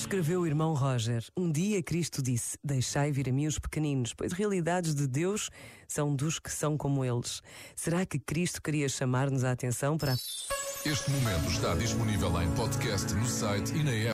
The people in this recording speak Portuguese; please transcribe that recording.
Escreveu o irmão Roger. Um dia Cristo disse: Deixai vir a mim os pequeninos, pois realidades de Deus são dos que são como eles. Será que Cristo queria chamar-nos a atenção para. Este momento está disponível em podcast no site e na app.